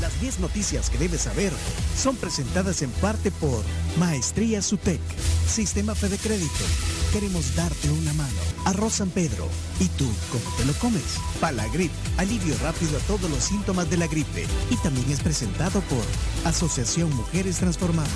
Las 10 noticias que debes saber son presentadas en parte por Maestría Sutec, Sistema Fede Crédito. Queremos darte una mano. Arroz San Pedro. ¿Y tú cómo te lo comes? Palagrip, alivio rápido a todos los síntomas de la gripe. Y también es presentado por Asociación Mujeres Transformando.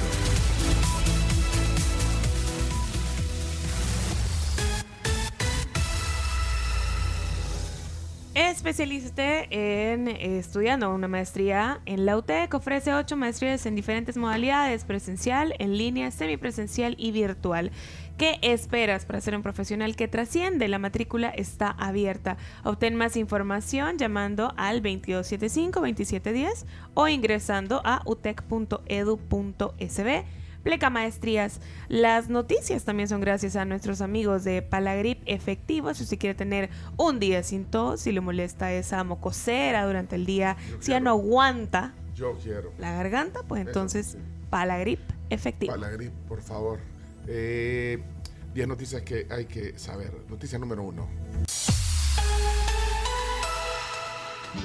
Especialízate en eh, estudiando una maestría en la UTEC. Ofrece ocho maestrías en diferentes modalidades: presencial, en línea, semipresencial y virtual. ¿Qué esperas para ser un profesional que trasciende? La matrícula está abierta. Obtén más información llamando al 2275-2710 o ingresando a utec.edu.sb. Pleca Maestrías. Las noticias también son gracias a nuestros amigos de Palagrip Efectivo. Si usted quiere tener un día sin tos, si le molesta esa mocosera durante el día, si ya no aguanta Yo quiero. la garganta, pues Eso, entonces sí. Palagrip Efectivo. Palagrip, por favor. Eh, 10 noticias que hay que saber. Noticia número uno.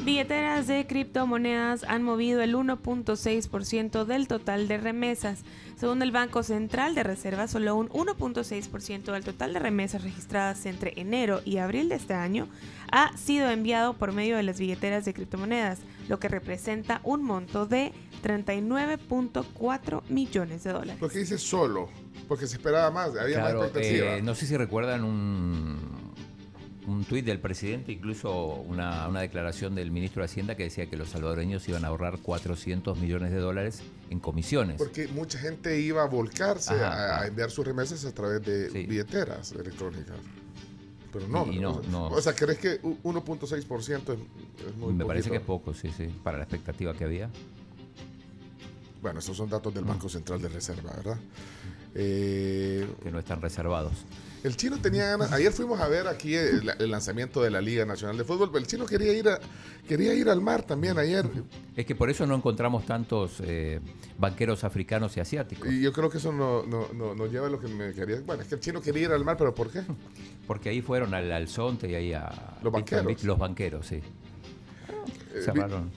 Billeteras de criptomonedas han movido el 1.6% del total de remesas. Según el Banco Central de Reserva, solo un 1.6% del total de remesas registradas entre enero y abril de este año ha sido enviado por medio de las billeteras de criptomonedas, lo que representa un monto de 39.4 millones de dólares. ¿Por qué dice solo? Porque se esperaba más, había Claro, más expectativa. eh, no sé si recuerdan un, un tuit del presidente, incluso una, una declaración del ministro de Hacienda que decía que los salvadoreños iban a ahorrar 400 millones de dólares en comisiones. Porque mucha gente iba a volcarse Ajá, a, enviar sus remesas a través de Sí. billeteras electrónicas. Pero no, Y no, o sea, no. O sea, ¿crees que u- 1.6% es, es muy Me parece que es poco, sí, sí, para la expectativa que había. Bueno, esos son datos del Mm. Banco Central de Reserva, ¿verdad? Eh, que no están reservados. el chino tenía ganas. Ayer fuimos a ver aquí el, el lanzamiento de la Liga Nacional de Fútbol. pero El chino quería ir a, quería ir al mar también ayer. Es que por eso no encontramos tantos eh, banqueros africanos y asiáticos. Y yo creo que eso no, no, no- nos lleva a lo que me quería. Bueno, es que el chino quería ir al mar, pero ¿por qué? Porque ahí fueron al, al Zonte y ahí a... Los banqueros. Los banqueros, sí. Eh, Cerraron.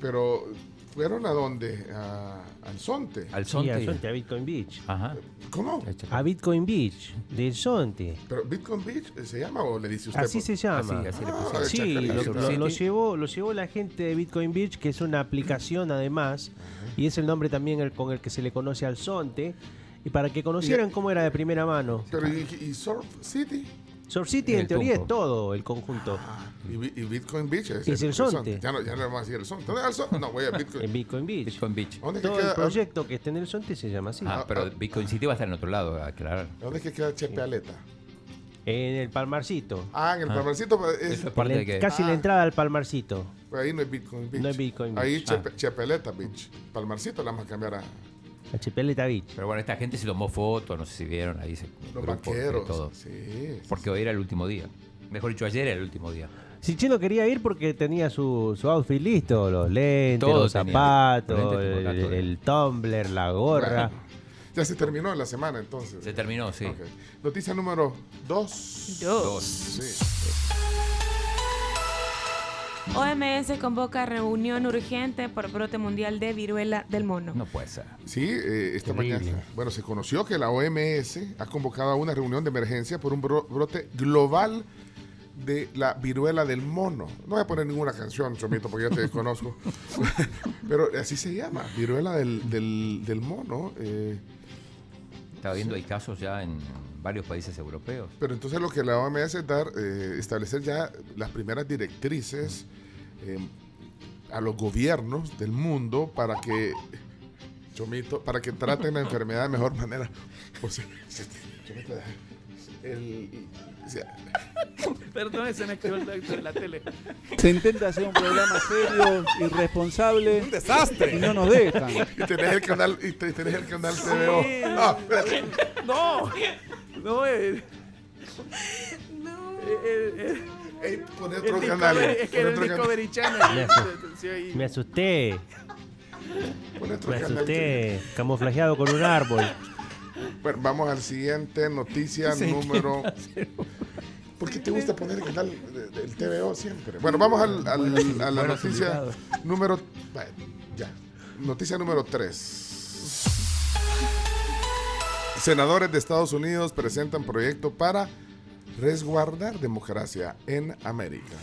Pero, ¿fueron a dónde? A, al Sonte. Al Sí, Zonte. a y- Sonte, a Bitcoin Beach. Ajá. ¿Cómo? A Bitcoin Beach, del Sonte. ¿Pero Bitcoin Beach eh, se llama o le dice usted? Así por- se llama. Así, así le Ah, pusieron. Sí, lo, lo- lo llevó, lo llevó la gente de Bitcoin Beach, que es una aplicación además, y es el nombre también el- con el que se le conoce al Sonte, y para que conocieran cómo era de primera mano. Pero, ¿y, y Surf City? Surf City En en el teoría es todo el conjunto. Ah, y, Bi- y Bitcoin Beach es, Es el Sonte. Ya no, ya no vamos a decir el Sonte. ¿Dónde es el Sonte? No, voy a En Bitcoin. Bitcoin Beach. Bitcoin Beach. ¿Dónde es que Todo el proyecto que está en el Sonte se llama así. Ah, pero Bitcoin City va a estar en otro lado, aclarar. ¿Dónde es que queda Chepe Aleta? En el Palmarcito. Ah, en el Ah. Palmarcito. pues, es- es En que... casi Ah. la entrada al Palmarcito. pues ahí no hay Bitcoin Beach. No hay Bitcoin Beach. Ahí Ah. Chepe, Chepeleta Beach. Palmarcito la vamos a cambiar a La Chipeleta Beach. Pero bueno, esta gente se tomó fotos, no sé si vieron ahí. Se, los banqueros. todo. Sí. Porque hoy era el último día. Mejor dicho, ayer era el último día. Si Chino quería ir porque tenía su, su outfit listo, los lentes, Todo los zapatos, Lentes, el, el tumbler, la gorra. Bueno, ya se terminó la semana entonces. Se terminó, sí. Ok. Noticia número 2. Dos. Sí. OMS convoca reunión urgente por brote mundial de viruela del mono. No puede ser. Sí, eh, esta Terrible. mañana. Bueno, se conoció que la OMS ha convocado a una reunión de emergencia por un bro- brote global de la viruela del mono. No voy a poner ninguna canción, Chomito, porque ya te desconozco. Pero así se llama, viruela del, del- del mono. eh, Estaba viendo, hay casos ya en varios países europeos. pero entonces lo que la OMS es dar, eh, establecer ya las primeras directrices eh, a los gobiernos del mundo para que, Chomito, para que traten la enfermedad de mejor manera. O sea, Chomito, el, o sea, Perdón, se me quedó el de la tele. Se intenta hacer un programa serio, irresponsable. Un desastre. Y no nos dejan. y tenés el canal, y te- tenés el canal TVO. Ah, espérate. No, no, eh, eh, eh, Ey, poné el otro Discovery- canal. es que poné era el otro canal. Discovery Channel. Me asu- Sí, ahí. Me asusté, poné otro me canal. asusté, camuflajeado con un árbol. Bueno, vamos al siguiente noticia número. ¿Por qué te gusta poner el canal de- del TVO siempre. Bueno, vamos al- al- a la Bueno, noticia número. bueno, ya. Noticia número 3. Senadores de Estados Unidos presentan proyecto para resguardar democracia en América.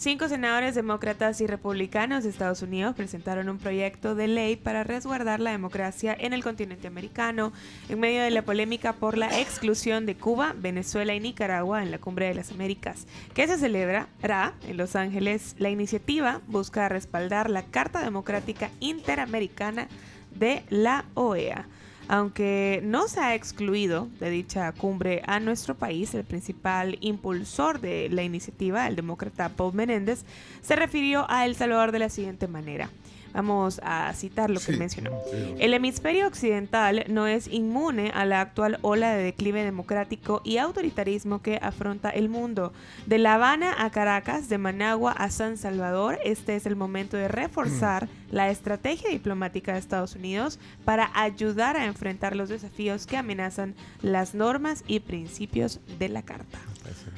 Cinco senadores demócratas y republicanos de Estados Unidos presentaron un proyecto de ley para resguardar la democracia en el continente americano en medio de la polémica por la exclusión de Cuba, Venezuela y Nicaragua en la Cumbre de las Américas, que se celebrará en Los Ángeles. La iniciativa busca respaldar la Carta Democrática Interamericana de la OEA. Aunque no se ha excluido de dicha cumbre a nuestro país, el principal impulsor de la iniciativa, el demócrata Paul Menéndez, se refirió a El Salvador de la siguiente manera. Vamos a citar lo que Sí. mencionó. Sí. El hemisferio occidental no es inmune a la actual ola de declive democrático y autoritarismo que afronta el mundo. De La Habana a Caracas, de Managua a San Salvador, este es el momento de reforzar la estrategia diplomática de Estados Unidos para ayudar a enfrentar los desafíos que amenazan las normas y principios de la Carta.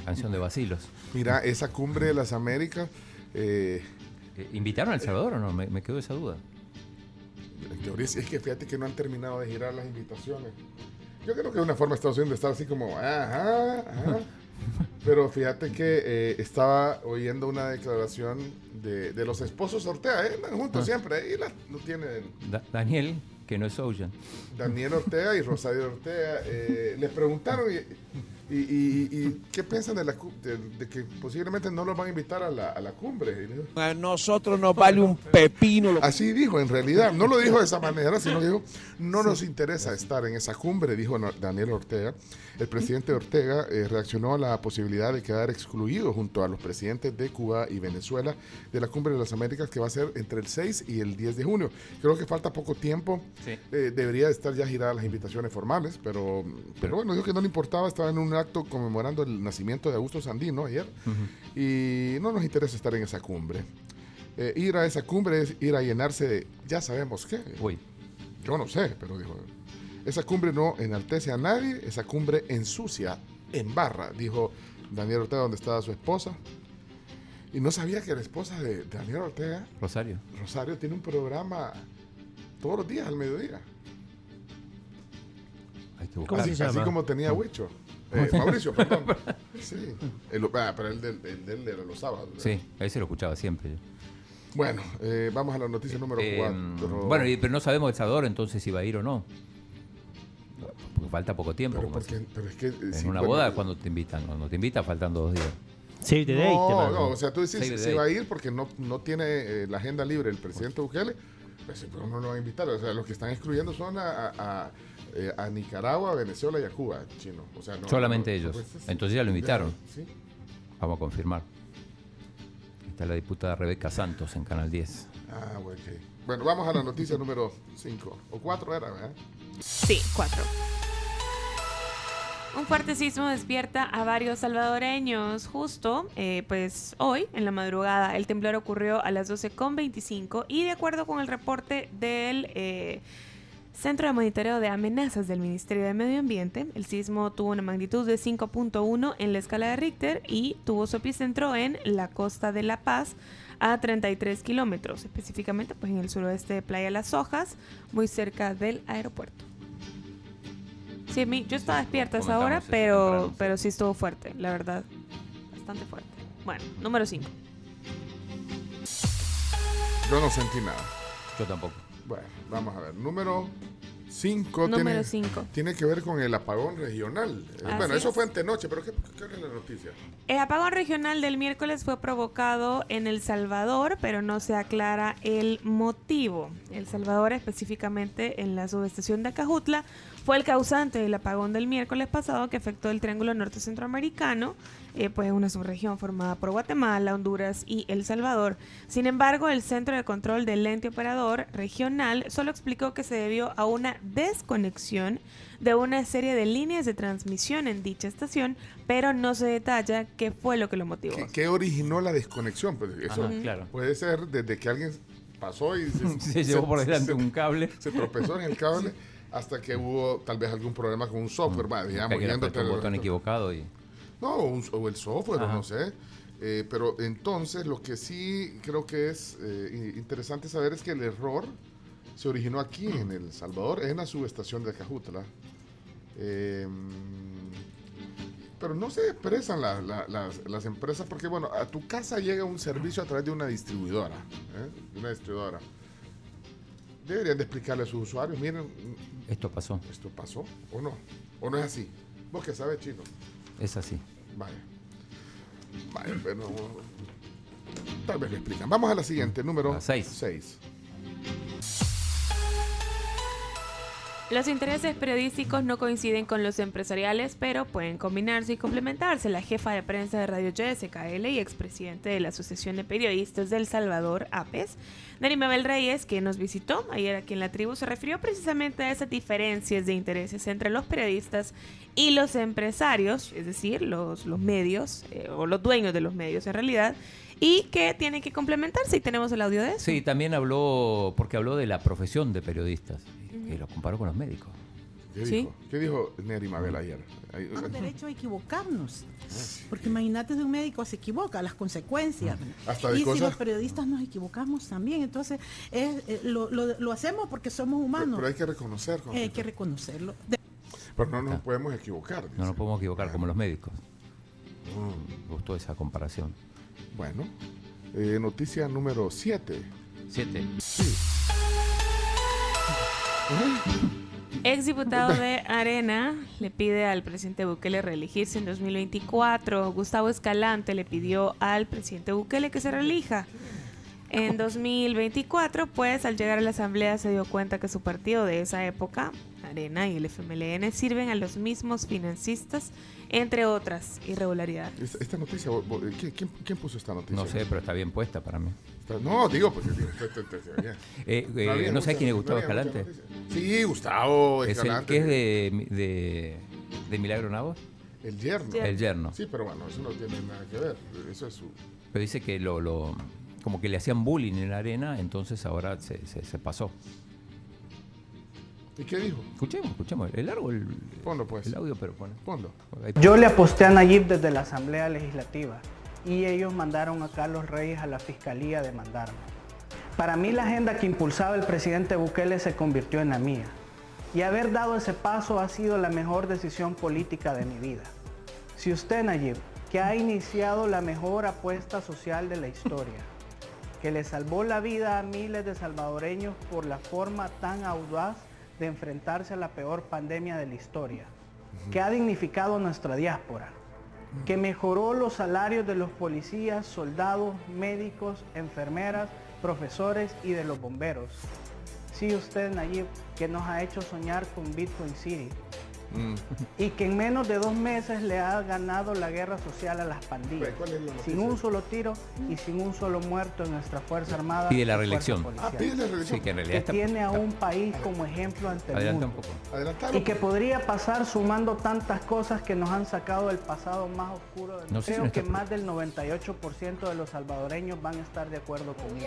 Canción de Basilos. Mira, esa cumbre de las Américas, Eh, ¿Invitaron a El Salvador o no? Me, me quedó esa duda. en teoría sí, es que fíjate que no han terminado de girar las invitaciones. Yo creo que es una forma de Estados Unidos de estar así como, ajá, ajá. Pero fíjate que eh, estaba oyendo una declaración de, de los esposos Ortega, ¿eh? Juntos Ah. siempre, ahí la, no tienen Da- Daniel, que no es Ocean. Daniel Ortega y Rosario Ortega. eh, les preguntaron y, y- y- y qué piensan de, la, de, de que posiblemente no los van a invitar a la, a la cumbre. A nosotros nos vale un pepino. lo- Así dijo, en realidad. No lo dijo de esa manera, sino dijo, no nos interesa estar en esa cumbre, dijo Daniel Ortega. El presidente Ortega eh, reaccionó a la posibilidad de quedar excluido junto a los presidentes de Cuba y Venezuela de la cumbre de las Américas que va a ser entre el 6 y el 10 de junio. Creo que falta poco tiempo. Sí. Eh, debería de estar ya giradas las invitaciones formales, pero, pero bueno, dijo que no le importaba, estaba en un acto conmemorando el nacimiento de Augusto Sandino ayer y no nos interesa estar en esa cumbre. Eh, ir a esa cumbre es ir a llenarse de, ya sabemos qué. Uy, Yo no sé, pero dijo, esa cumbre no enaltece a nadie, esa cumbre ensucia, embarra, dijo Daniel Ortega, donde estaba su esposa. Y no sabía que la esposa de Daniel Ortega, Rosario. Rosario, tiene un programa todos los días al mediodía. Hay que ¿Cómo buscar. se Así, así como tenía Huicho. Eh, Mauricio, perdón. Sí. El- ah, pero el del el del era los sábados. ¿verdad? Sí, ahí se lo escuchaba siempre. Bueno, eh, vamos a la noticia número Eh, 4. bueno, y- pero no sabemos El Salvador entonces si va a ir o no. Porque falta poco tiempo. pero, como porque, así. pero es que... eh, en sí, una bueno, boda, cuando te invitan? Cuando te invitan, faltando dos días. Save the date, te No, no, o sea, tú the si va a ir porque no, no tiene eh, la agenda libre el presidente Bukele, pues no lo va a invitar. O sea, los que están excluyendo son a, a, a, eh, a Nicaragua, a Venezuela y a Cuba, chino. O sea, no, Solamente no, ellos. pues. Entonces ya lo invitaron. Sí. Vamos a confirmar. Está la diputada Rebeca Santos en Canal 10. Ah, bueno, ok. Bueno, vamos a la noticia número 5. O 4 era, ¿verdad? Sí, cuatro. Un fuerte sismo despierta a varios salvadoreños. Justo, eh, pues hoy, en la madrugada, el temblor ocurrió a las 12.25 y de acuerdo con el reporte del eh, Centro de Monitoreo de Amenazas del Ministerio de Medio Ambiente, el sismo tuvo una magnitud de 5.1 en la escala de Richter y tuvo su epicentro en la costa de La Paz a 33 kilómetros, específicamente pues en el suroeste de Playa Las Hojas, muy cerca del aeropuerto. Sí, yo estaba despierta a esa hora, pero, pero sí estuvo fuerte, la verdad. Bastante fuerte. Bueno, número 5. Yo no sentí nada. Yo tampoco. Bueno, vamos a ver. Número 5 Número tiene, 5. tiene que ver con el apagón regional. Eh, Así bueno, eso es. fue antenoche, pero ¿qué, qué era la noticia? El apagón regional del miércoles fue provocado en El Salvador, pero no se aclara el motivo. El Salvador, específicamente en la subestación de Acajutla, fue el causante del apagón del miércoles pasado que afectó el Triángulo Norte Centroamericano, eh, pues una subregión formada por Guatemala, Honduras y El Salvador. Sin embargo, el Centro de Control del Ente Operador Regional solo explicó que se debió a una desconexión de una serie de líneas de transmisión en dicha estación, pero no se detalla qué fue lo que lo motivó. ¿Qué, qué originó la desconexión? Pues eso Ajá, claro. puede ser desde que alguien pasó y se, Se llevó por delante se- un cable. se tropezó en el cable hasta que hubo tal vez algún problema con un software, va, digamos, apretó un botón equivocado y No, o, un- o el software, Ajá. no sé. Eh, pero entonces lo que sí creo que es eh, interesante saber es que el error se originó aquí en El Salvador, en la subestación de Cajutla. Eh, pero no se expresan la- la- las, las empresas porque, bueno, a tu casa llega un servicio a través de una distribuidora. ¿eh? Una distribuidora. Deberían de explicarle a sus usuarios, miren, Esto pasó, esto pasó, o no, o no es así. Vos que sabes, chino. Es así. Vaya. Vaya, pero. Tal vez lo explican. Vamos a la siguiente, número La seis. 6. Los intereses periodísticos no coinciden con los empresariales, pero pueden combinarse y complementarse. La jefa de prensa de Radio YSKL y expresidente de la Asociación de Periodistas del Salvador, APES, Dani Mabel Reyes, que nos visitó ayer aquí en la tribu, se refirió precisamente a esas diferencias de intereses entre los periodistas y los empresarios, es decir, los, los medios, eh, o los dueños de los medios en realidad, y que tienen que complementarse. Y tenemos el audio de eso. Sí, también habló, porque habló de la profesión de periodistas, que lo comparó con los médicos. ¿Qué Sí. dijo? ¿Qué dijo Neri Mabel ayer? Tenemos derecho a equivocarnos. Porque imagínate si un médico se equivoca, las consecuencias. Hasta de y si cosas- los periodistas nos equivocamos también. Entonces, es, eh, lo, lo- lo hacemos porque somos humanos. pero hay que reconocer. Eh, hay que reconocerlo. De- Pero no nos podemos equivocar. No nos podemos equivocar como los médicos. Mm, Me gustó esa comparación. Bueno. Eh, noticia número 7. Siete. Ex diputado de Arena le pide al presidente Bukele reelegirse en 2024. Gustavo Escalante le pidió al presidente Bukele que se reelija. En 2024, pues al llegar a la asamblea se dio cuenta que su partido de esa época, Arena y el FMLN, sirven a los mismos financistas, entre otras irregularidades. Esta, esta noticia, vos- ¿quién, quién- quién puso esta noticia? No sé, pero está bien puesta para mí. Está- No, digo, porque. Eh, eh, No sé quién es Gustavo Escalante. Sí, Gustavo Es el Escalante. que es de, de, de Milagro Navos. El yerno. Yerno. El yerno. Sí, pero bueno, eso no tiene nada que ver. Eso es su. Pero dice que lo, lo- como que le hacían bullying en la arena, entonces ahora se, se- se pasó. ¿Y qué dijo? Escuchemos, escuchemos. El largo el, Ponlo, pues. el audio, pero pone. Ponlo. Yo le aposté a Nayib desde la Asamblea Legislativa y ellos mandaron a Carlos Reyes a la Fiscalía a demandarme. Para mí la agenda que impulsaba el presidente Bukele se convirtió en la mía. Y haber dado ese paso ha sido la mejor decisión política de mi vida. Si usted, Nayib, que ha iniciado la mejor apuesta social de la historia, que le salvó la vida a miles de salvadoreños por la forma tan audaz de enfrentarse a la peor pandemia de la historia, que ha dignificado nuestra diáspora, que mejoró los salarios de los policías, soldados, médicos, enfermeras, profesores y de los bomberos. Sí, usted, Nayib, que nos ha hecho soñar con Bitcoin City Mm. y que en menos de dos meses le ha ganado la guerra social a las pandillas, ¿Cuál es la noticia? sin un solo tiro y sin un solo muerto en nuestra Fuerza Armada. Pide la reelección. Ah, pide la reelección. Sí, que en realidad que está. tiene a un país como ejemplo ante el Adelanta un mundo. poco. Y que podría pasar sumando tantas cosas que nos han sacado del pasado más oscuro. del- No si Creo no que más del 98% de los salvadoreños van a estar de acuerdo conmigo.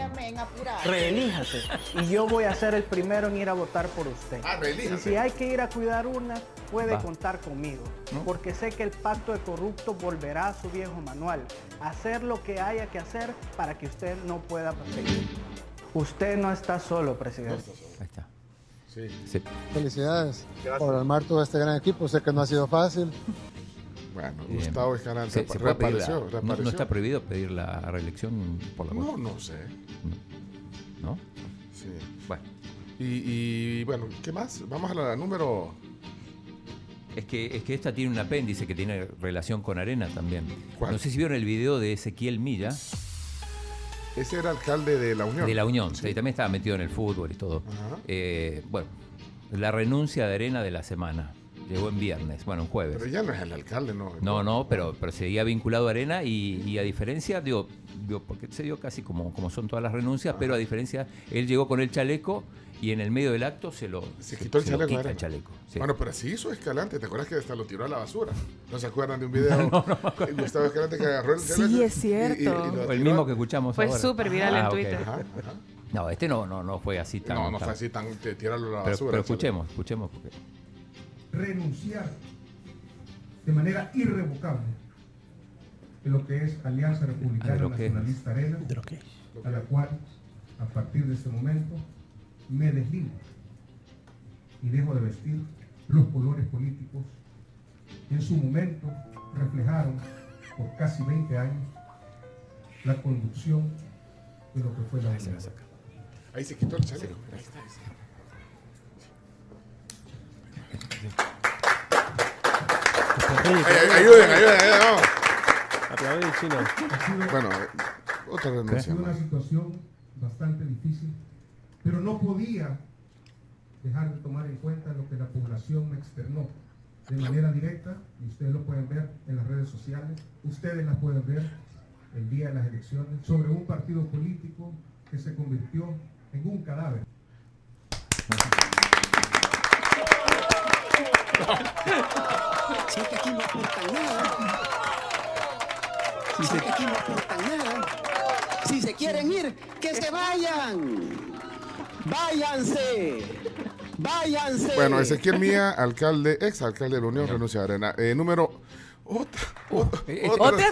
Reelíjase. Y yo voy a ser el primero en ir a votar por usted. Ah. Y si hay que ir a cuidar urnas, puede Va. contar conmigo. ¿No? Porque sé que el pacto de corrupto volverá a su viejo manual. Hacer lo que haya que hacer para que usted no pueda perseguir. Usted no está solo, presidente. Ahí está. Sí. Sí. Felicidades por armar todo este gran equipo. Sé que no ha sido fácil. Bueno, Bien. Gustavo Escalante Se- se la- reapareció. no- no, reapareció. está prohibido pedir la reelección por la No, voz, no sé. ¿no? Sí. Bueno, Y, y, bueno, ¿qué más? Vamos a la número. Es que, es que esta tiene un apéndice que tiene relación con arena también. ¿Cuál? No sé si vieron el video de Ezequiel Milla, Ese era alcalde de la Unión. de la Unión, Sí. sí, también estaba metido en el fútbol y todo. Eh, bueno, la renuncia de arena de la semana. Llegó en viernes, bueno, en jueves. Pero ya no es el alcalde, ¿no? No, no, pero, pero seguía vinculado a Arena y, y a diferencia, digo, digo, porque se dio casi como, como son todas las renuncias, pero a diferencia, él llegó con el chaleco y en el medio del acto se lo, Se quitó el lo chaleco, quita el chaleco. sí. Bueno, pero así hizo Escalante. ¿Te acuerdas que hasta lo tiró a la basura? ¿No se acuerdan de un video? Gustavo Escalante que agarró el Sí, chaleco es cierto. lo O el mismo que escuchamos Fue ahora. súper viral en ok. Twitter. Ajá, ajá. No, este no, no, no fue así tan... No, no tan- fue así tan. te- Tíralo a la Pero, basura. pero escuchemos, escuchemos. Porque... renunciar de manera irrevocable de lo que es Alianza Republicana. Nacionalista Arena, a la cual a partir de este momento me deslindo y dejo de vestir los colores políticos que en su momento reflejaron por casi 20 años la conducción de lo que fue la. Ahí se quitó el chaleco. Ahí está, ahí está. Ayuden, ayuden, ayuden, vamos. Aplaudir, chino. Bueno, otra Ha renuncia sido una situación bastante difícil, pero no podía dejar de tomar en cuenta lo que la población me externó de manera directa, y ustedes lo pueden ver en las redes sociales, ustedes las pueden ver el día de las elecciones, sobre un partido político que se convirtió en un cadáver. Si es que aquí no aportan nada. Si es que aquí no aportan nada. Si se quieren ir, que se vayan. Váyanse. Váyanse. Bueno, Ezequiel Mía, alcalde, ex alcalde de la Unión, renuncia a Arena. Eh, número. Otra, otra, Otra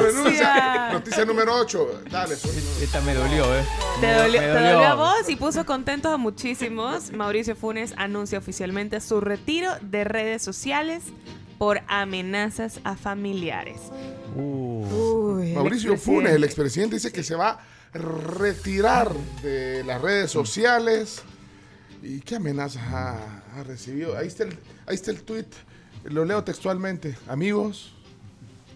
renuncia. Noticia número 8. Dale, pues. Esta me dolió, ¿eh? Te Me- dolió, me te dolió a vos y puso contentos a muchísimos. Mauricio Funes anuncia oficialmente su retiro de redes sociales por amenazas a familiares. Uy, Mauricio. Funes, el expresidente, dice que se va a retirar de las redes sociales. ¿Y qué amenazas ha, ha recibido? Ahí está, el, ahí está el tweet. Lo leo textualmente. Amigos,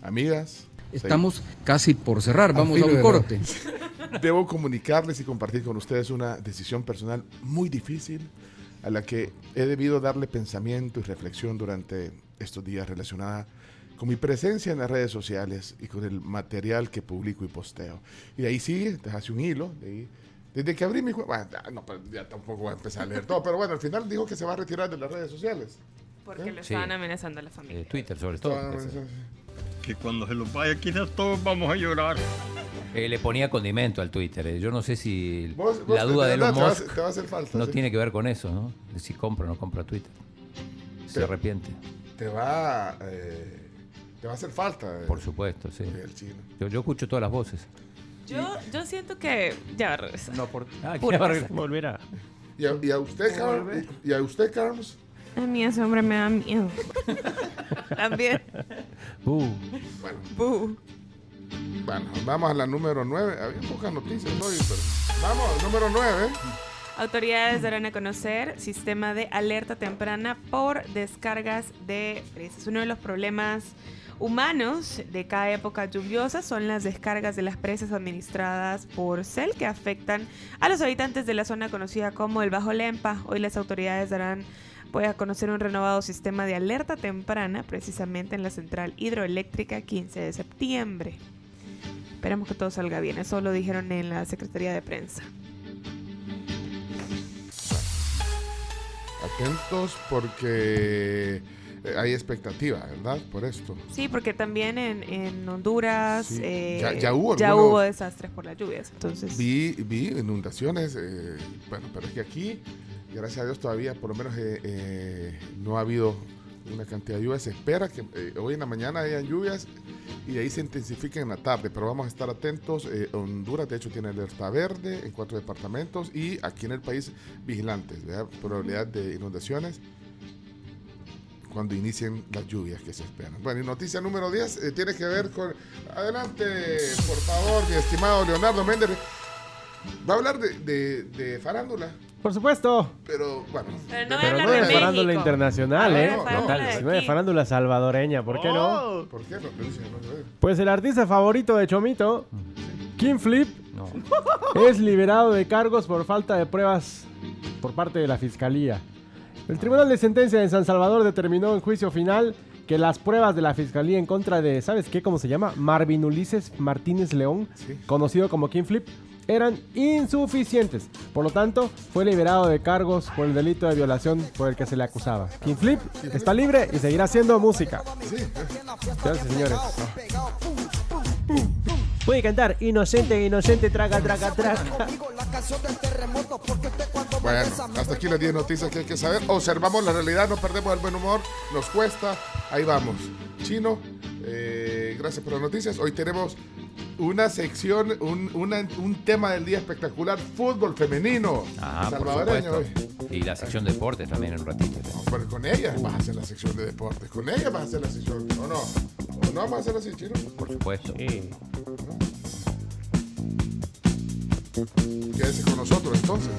amigas. Estamos casi por cerrar, vamos a filo un de corte. Debo comunicarles y compartir con ustedes una decisión personal muy difícil a la que he debido darle pensamiento y reflexión durante estos días relacionada con mi presencia en las redes sociales y con el material que publico y posteo. Y de ahí sigue, te hace un hilo. de ahí. desde que abrí mi cuenta, bueno, ya, no, pues, ya tampoco voy a empezar a leer todo, pero bueno, al final dijo que se va a retirar de las redes sociales. Porque lo Sí. estaban amenazando a la familia. Eh, Twitter, sobre todo. Que cuando se los vaya quizás todos vamos a llorar. Eh, le ponía condimento al Twitter. eh. Yo no sé si Vos- vos la duda de a Musk falta, no sí. tiene que ver con eso, ¿no? De si compra o no compra Twitter. Se Te- arrepiente. Te va, eh, te va a hacer falta. eh, Por supuesto, sí. el chino. Yo, yo escucho todas las voces. Yo, yo siento que ya va a regresar. No, por... Ah, Pura ya va a cosa. regresar. Volverá. ¿Y a, y a usted, Carlos? ¿Y a usted, Carlos? A mí ese hombre me da miedo. También. Uh. Bueno, Buh. bueno, vamos a la número 9. Había pocas noticias hoy, pero... Vamos, número 9. Autoridades darán a conocer sistema de alerta temprana por descargas de presas. Uno de los problemas humanos de cada época lluviosa son las descargas de las presas administradas por CEL que afectan a los habitantes de la zona conocida como el Bajo Lempa. Hoy las autoridades darán pues, a conocer un renovado sistema de alerta temprana precisamente en la central hidroeléctrica 15 de septiembre. Esperamos que todo salga bien. Eso lo dijeron en la Secretaría de Prensa. Atentos porque eh, hay expectativa, ¿verdad? Por esto. Sí, porque también en, en Honduras Sí. eh, Ya- ya hubo ya hubo desastres por las lluvias. Entonces, Vi, vi inundaciones, eh, bueno, pero es que aquí, gracias a Dios, todavía por lo menos eh, eh, no ha habido una cantidad de lluvias. Se espera que eh, hoy en la mañana hayan lluvias y ahí se intensifiquen en la tarde, pero vamos a estar atentos. Honduras, de hecho, tiene alerta verde en cuatro departamentos y aquí en el país vigilantes. Probabilidad de inundaciones cuando inicien las lluvias que se esperan. Bueno, y noticia número 10 eh, tiene que ver con... Adelante, por favor, mi estimado Leonardo Méndez. Va a hablar de farándula, Por supuesto. pero bueno. Pero no Pero no de de farándula internacional, Hablar ¿eh? de farándula de Sino de farándula salvadoreña, ¿por qué no? ¿Por qué? No, no, no, no, no. Pues el artista favorito de Chomito, Kim Flip, es liberado de cargos por falta de pruebas por parte de la fiscalía. El Tribunal de Sentencia de San Salvador determinó en juicio final que las pruebas de la fiscalía en contra de, ¿sabes qué? ¿Cómo se llama? Marvin Ulises Martínez León, conocido como Kim Flip, eran insuficientes. Por lo tanto, fue liberado de cargos por el delito de violación por el que se le acusaba. Kim Flip está libre y seguirá haciendo música. Gracias, señores. Puede cantar inocente, inocente, traga, traga, traga. Bueno, hasta aquí las 10 noticias que hay que saber. Observamos la realidad, no perdemos el buen humor, nos cuesta. Ahí vamos. Chino, Eh, gracias por las noticias. Hoy tenemos una sección, un, una- un tema del día espectacular, fútbol femenino. Ah, por salvadoreño hoy. supuesto. Y la sección deportes también en un ratito. Pero con ella vas a hacer la sección de deportes. Con ella vas a hacer la sección, ¿o no? ¿O no vamos a hacer así, Chino? Por supuesto. Quédese con nosotros entonces.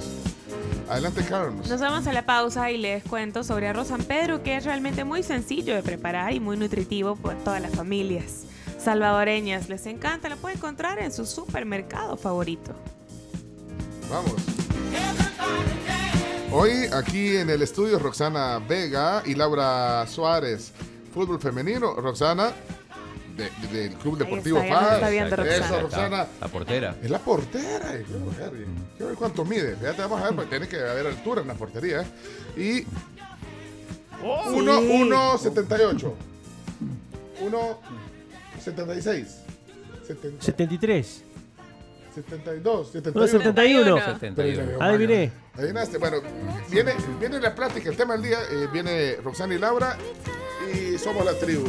Adelante, Carlos. Nos vamos a la pausa y les cuento sobre arroz San Pedro, que es realmente muy sencillo de preparar y muy nutritivo para todas las familias salvadoreñas. Les encanta, lo pueden encontrar en su supermercado favorito. Vamos. Hoy aquí en el estudio Roxana Vega y Laura Suárez. Fútbol femenino. Roxana, de- de- del Club Deportivo está, Paz. está viendo Roxana. Roxana. La portera. Es la portera. eh, qué Harry. Quiero ver cuánto mide. Ya te vamos a ver, porque tienes que haber altura en la portería. ¿eh? Y. Oh. Uno, Sí. 1.78. 1.76. 73. 72, 71. No, 71. 71. Adiviné. Adivinaste. Bueno, viene, viene la plática, el tema del día. eh, viene Roxana y Laura y somos la tribu.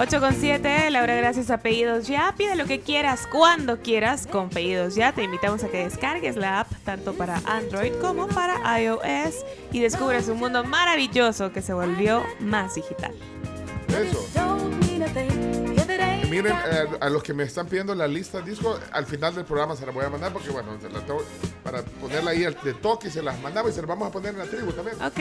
8 con 7, Laura, gracias a Pedidos Ya. Pide lo que quieras, cuando quieras, con Pedidos Ya. Te invitamos a que descargues la app tanto para Android como para iOS y descubras un mundo maravilloso que se volvió más digital. Eso. Miren, eh, a los que me están pidiendo la lista de disco, al final del programa se la voy a mandar porque, bueno, se la tengo- para ponerla ahí de toque, se las mandamos y se las vamos a poner en la tribu también. Ok.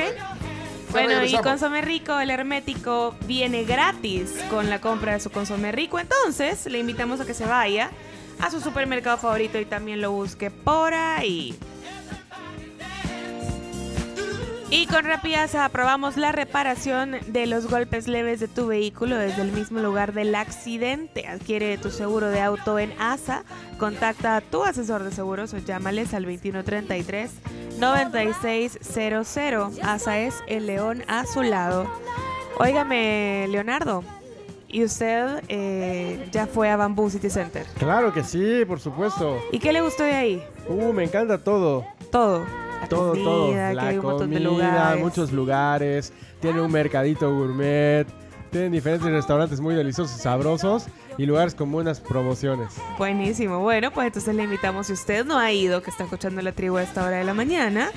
Bueno, y. Consome Rico, el hermético, viene gratis con la compra de su Consome Rico. Entonces, le invitamos a que se vaya a su supermercado favorito y también lo busque por ahí. Y con Rapiasa aprobamos la reparación de los golpes leves de tu vehículo desde el mismo lugar del accidente. Adquiere tu seguro de auto en ASA. Contacta a tu asesor de seguros o llámales al 2133 9600. ASA es el león a su lado. Óigame, Leonardo. ¿Y usted eh, ya fue a Bamboo City Center? Claro que sí, por supuesto. ¿Y qué le gustó de ahí? Uh, me encanta todo. Todo. La todo, todo. comida, que La de comida, lugares. muchos lugares. Tiene un mercadito gourmet. Tienen diferentes restaurantes muy deliciosos sabrosos. Y lugares con buenas promociones. Buenísimo. Bueno, pues entonces le invitamos, si usted no ha ido, que está escuchando la tribu a esta hora de la mañana,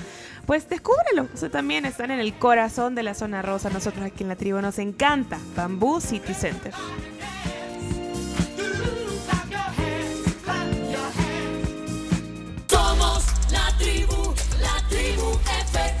pues descúbrelo. Usted también están en el corazón de la zona rosa. Nosotros aquí en la tribu nos encanta. Bamboo City Center. Cool FM.